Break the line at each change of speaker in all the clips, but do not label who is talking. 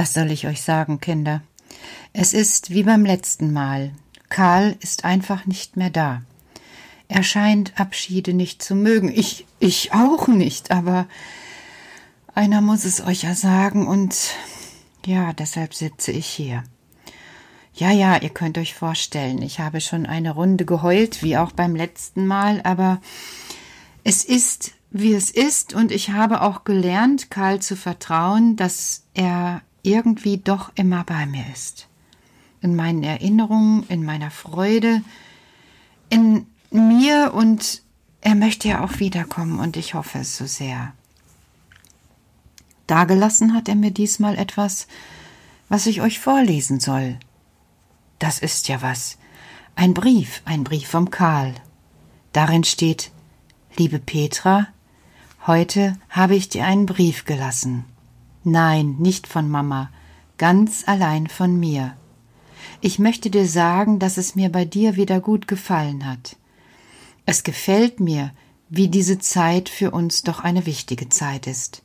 Was soll ich euch sagen, Kinder? Es ist wie beim letzten Mal. Karl ist einfach nicht mehr da. Er scheint Abschiede nicht zu mögen. Ich, ich auch nicht, aber einer muss es euch ja sagen und ja, deshalb sitze ich hier. Ja, ja, ihr könnt euch vorstellen, ich habe schon eine Runde geheult, wie auch beim letzten Mal, aber es ist, wie es ist, und ich habe auch gelernt, Karl zu vertrauen, dass er irgendwie doch immer bei mir ist. In meinen Erinnerungen, in meiner Freude, in mir und er möchte ja auch wiederkommen und ich hoffe es so sehr. Dagelassen hat er mir diesmal etwas, was ich euch vorlesen soll. Das ist ja was. Ein Brief, ein Brief vom Karl. Darin steht Liebe Petra, heute habe ich dir einen Brief gelassen. Nein, nicht von Mama, ganz allein von mir. Ich möchte dir sagen, dass es mir bei dir wieder gut gefallen hat. Es gefällt mir, wie diese Zeit für uns doch eine wichtige Zeit ist.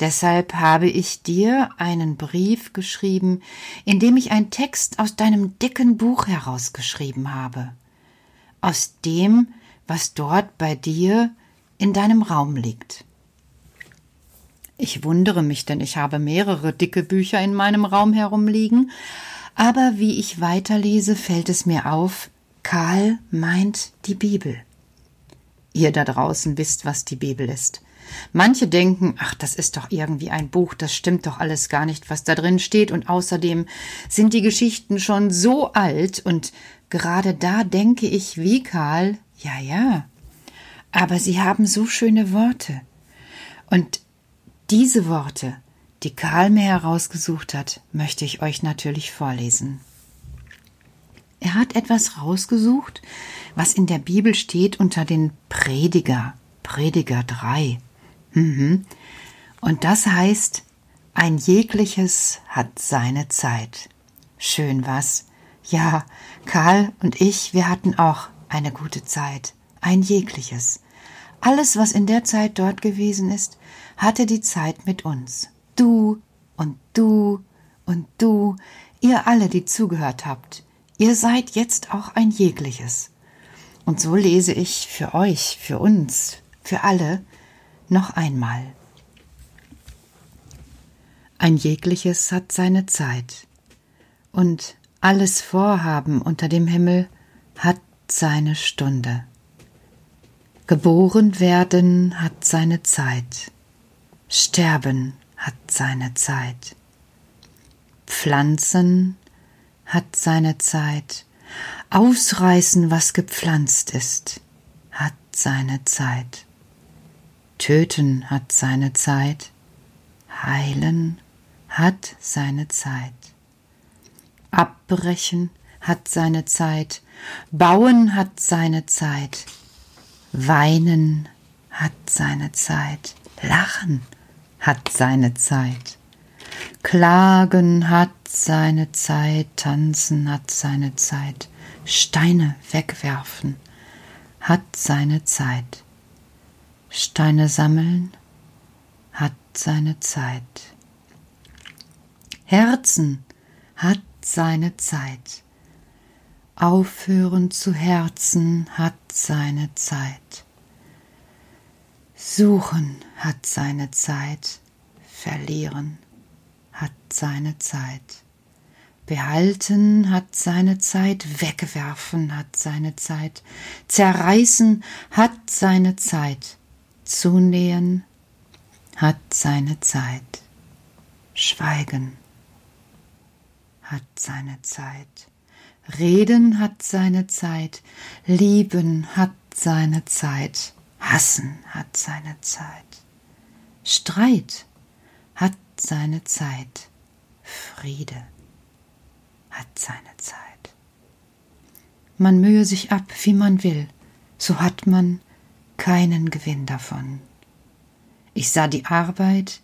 Deshalb habe ich dir einen Brief geschrieben, in dem ich einen Text aus deinem dicken Buch herausgeschrieben habe. Aus dem, was dort bei dir in deinem Raum liegt. Ich wundere mich, denn ich habe mehrere dicke Bücher in meinem Raum herumliegen, aber wie ich weiterlese, fällt es mir auf, Karl meint die Bibel. Ihr da draußen wisst, was die Bibel ist. Manche denken, ach, das ist doch irgendwie ein Buch, das stimmt doch alles gar nicht, was da drin steht, und außerdem sind die Geschichten schon so alt, und gerade da denke ich wie Karl, ja, ja, aber sie haben so schöne Worte. Und diese Worte, die Karl mir herausgesucht hat, möchte ich euch natürlich vorlesen. Er hat etwas rausgesucht, was in der Bibel steht unter den Prediger, Prediger 3. Mhm. Und das heißt, ein jegliches hat seine Zeit. Schön was. Ja, Karl und ich, wir hatten auch eine gute Zeit. Ein jegliches. Alles, was in der Zeit dort gewesen ist, hatte die Zeit mit uns. Du und du und du, ihr alle, die zugehört habt, ihr seid jetzt auch ein jegliches. Und so lese ich für euch, für uns, für alle noch einmal. Ein jegliches hat seine Zeit, und alles Vorhaben unter dem Himmel hat seine Stunde. Geboren werden hat seine Zeit, Sterben hat seine Zeit, Pflanzen hat seine Zeit, Ausreißen, was gepflanzt ist, hat seine Zeit. Töten hat seine Zeit, heilen hat seine Zeit. Abbrechen hat seine Zeit, bauen hat seine Zeit, weinen hat seine Zeit, lachen hat seine Zeit, klagen hat seine Zeit, tanzen hat seine Zeit, Steine wegwerfen hat seine Zeit. Steine sammeln hat seine Zeit. Herzen hat seine Zeit. Aufhören zu Herzen hat seine Zeit. Suchen hat seine Zeit. Verlieren hat seine Zeit. Behalten hat seine Zeit, wegwerfen hat seine Zeit, zerreißen hat seine Zeit, Zunähen hat seine Zeit. Schweigen hat seine Zeit. Reden hat seine Zeit. Lieben hat seine Zeit. Hassen hat seine Zeit. Streit hat seine Zeit. Friede hat seine Zeit. Man mühe sich ab, wie man will, so hat man keinen Gewinn davon. Ich sah die Arbeit,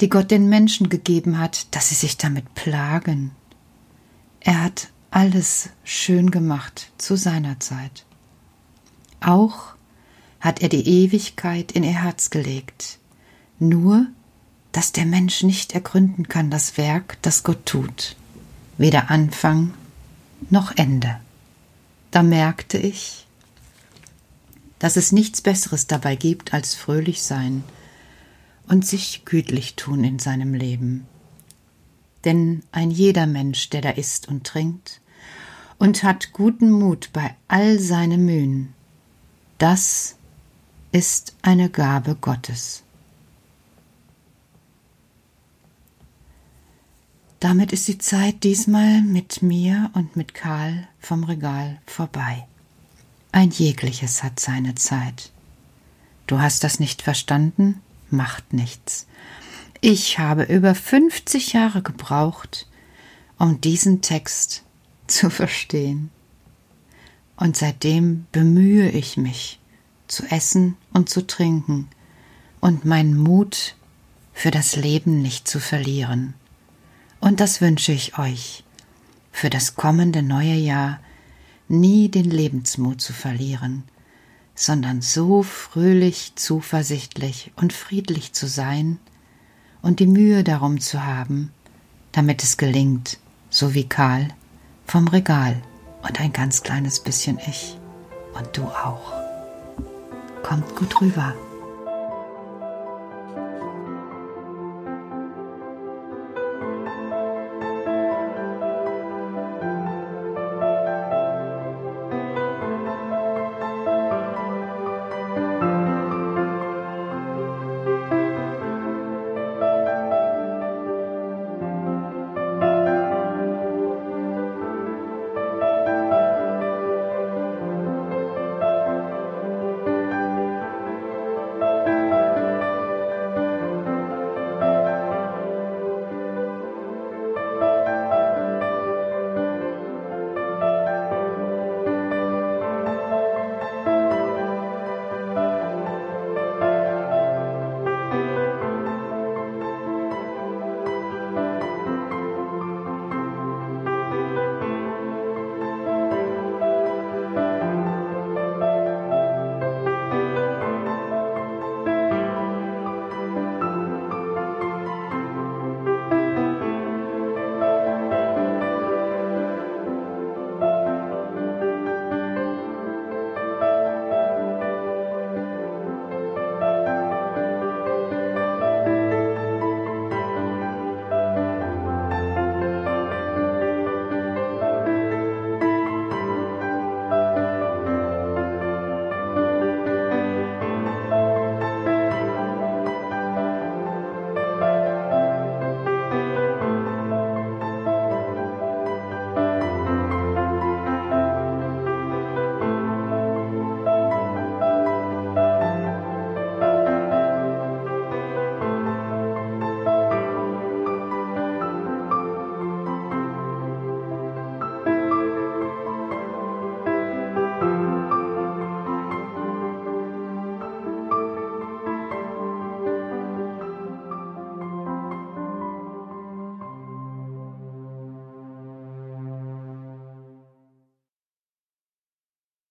die Gott den Menschen gegeben hat, dass sie sich damit plagen. Er hat alles schön gemacht zu seiner Zeit. Auch hat er die Ewigkeit in ihr Herz gelegt. Nur dass der Mensch nicht ergründen kann das Werk, das Gott tut, weder Anfang noch Ende. Da merkte ich, dass es nichts Besseres dabei gibt als fröhlich sein und sich gütlich tun in seinem Leben. Denn ein jeder Mensch, der da isst und trinkt und hat guten Mut bei all seinen Mühen, das ist eine Gabe Gottes. Damit ist die Zeit diesmal mit mir und mit Karl vom Regal vorbei. Ein jegliches hat seine Zeit. Du hast das nicht verstanden? Macht nichts. Ich habe über 50 Jahre gebraucht, um diesen Text zu verstehen. Und seitdem bemühe ich mich, zu essen und zu trinken und meinen Mut für das Leben nicht zu verlieren. Und das wünsche ich euch, für das kommende neue Jahr nie den Lebensmut zu verlieren, sondern so fröhlich, zuversichtlich und friedlich zu sein und die Mühe darum zu haben, damit es gelingt, so wie Karl, vom Regal und ein ganz kleines bisschen ich und du auch. Kommt gut rüber.